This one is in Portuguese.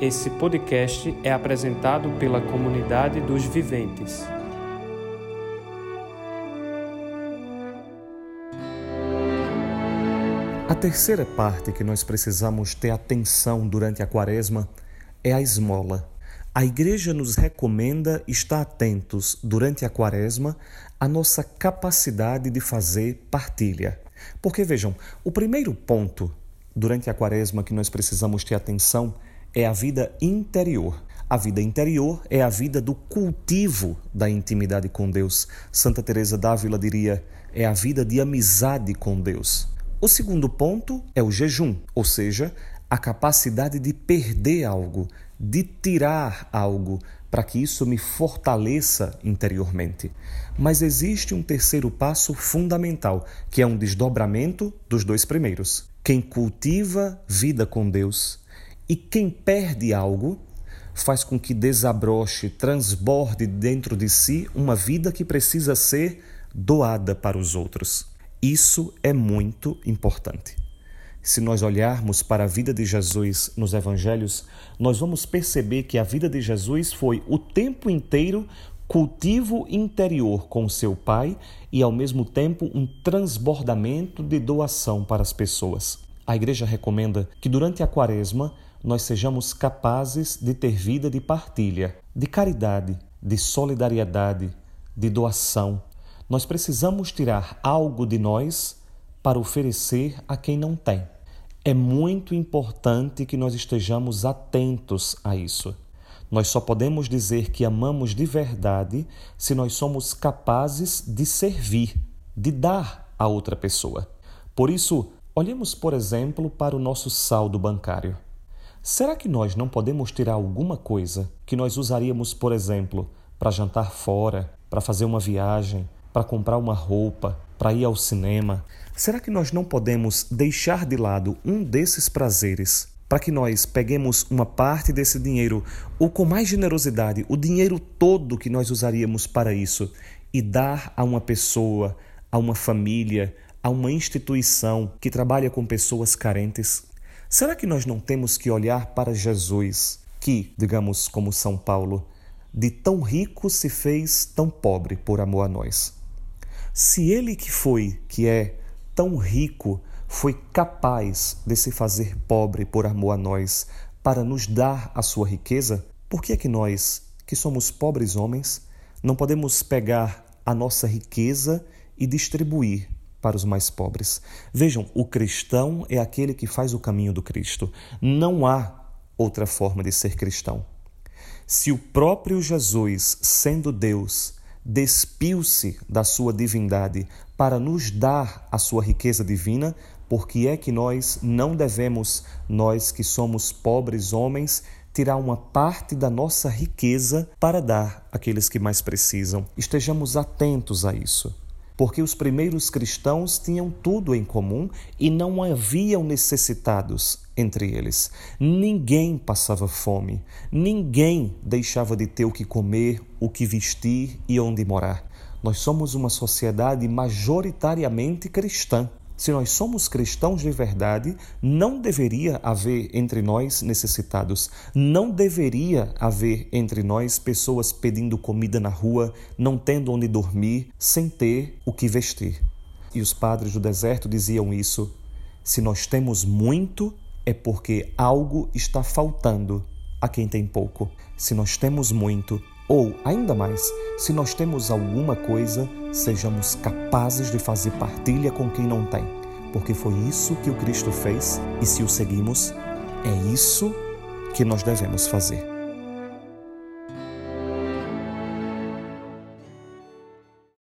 Esse podcast é apresentado pela comunidade dos viventes. A terceira parte que nós precisamos ter atenção durante a quaresma é a esmola. A igreja nos recomenda estar atentos durante a quaresma à nossa capacidade de fazer partilha. Porque vejam, o primeiro ponto durante a quaresma que nós precisamos ter atenção é a vida interior. A vida interior é a vida do cultivo da intimidade com Deus. Santa Teresa d'Ávila diria: é a vida de amizade com Deus. O segundo ponto é o jejum, ou seja, a capacidade de perder algo, de tirar algo, para que isso me fortaleça interiormente. Mas existe um terceiro passo fundamental, que é um desdobramento dos dois primeiros. Quem cultiva vida com Deus e quem perde algo faz com que desabroche, transborde dentro de si uma vida que precisa ser doada para os outros. Isso é muito importante. Se nós olharmos para a vida de Jesus nos evangelhos, nós vamos perceber que a vida de Jesus foi o tempo inteiro cultivo interior com seu Pai e, ao mesmo tempo, um transbordamento de doação para as pessoas. A igreja recomenda que durante a quaresma nós sejamos capazes de ter vida de partilha, de caridade, de solidariedade, de doação. Nós precisamos tirar algo de nós para oferecer a quem não tem. É muito importante que nós estejamos atentos a isso. Nós só podemos dizer que amamos de verdade se nós somos capazes de servir, de dar a outra pessoa. Por isso, olhemos, por exemplo, para o nosso saldo bancário. Será que nós não podemos tirar alguma coisa que nós usaríamos, por exemplo, para jantar fora, para fazer uma viagem, para comprar uma roupa, para ir ao cinema? Será que nós não podemos deixar de lado um desses prazeres para que nós peguemos uma parte desse dinheiro, ou com mais generosidade, o dinheiro todo que nós usaríamos para isso, e dar a uma pessoa, a uma família, a uma instituição que trabalha com pessoas carentes? Será que nós não temos que olhar para Jesus, que, digamos como São Paulo, de tão rico se fez tão pobre por amor a nós? Se ele que foi, que é tão rico, foi capaz de se fazer pobre por amor a nós, para nos dar a sua riqueza, por que é que nós, que somos pobres homens, não podemos pegar a nossa riqueza e distribuir para os mais pobres? Vejam, o cristão é aquele que faz o caminho do Cristo. Não há outra forma de ser cristão. Se o próprio Jesus, sendo Deus, despiu-se da sua divindade para nos dar a sua riqueza divina, porque é que nós não devemos, nós que somos pobres homens, tirar uma parte da nossa riqueza para dar àqueles que mais precisam. Estejamos atentos a isso. Porque os primeiros cristãos tinham tudo em comum e não haviam necessitados entre eles. Ninguém passava fome, ninguém deixava de ter o que comer, o que vestir e onde morar. Nós somos uma sociedade majoritariamente cristã. Se nós somos cristãos de verdade, não deveria haver entre nós necessitados, não deveria haver entre nós pessoas pedindo comida na rua, não tendo onde dormir, sem ter o que vestir. E os padres do deserto diziam isso: se nós temos muito, é porque algo está faltando a quem tem pouco. Se nós temos muito, ou, ainda mais, se nós temos alguma coisa, sejamos capazes de fazer partilha com quem não tem, porque foi isso que o Cristo fez e se o seguimos, é isso que nós devemos fazer.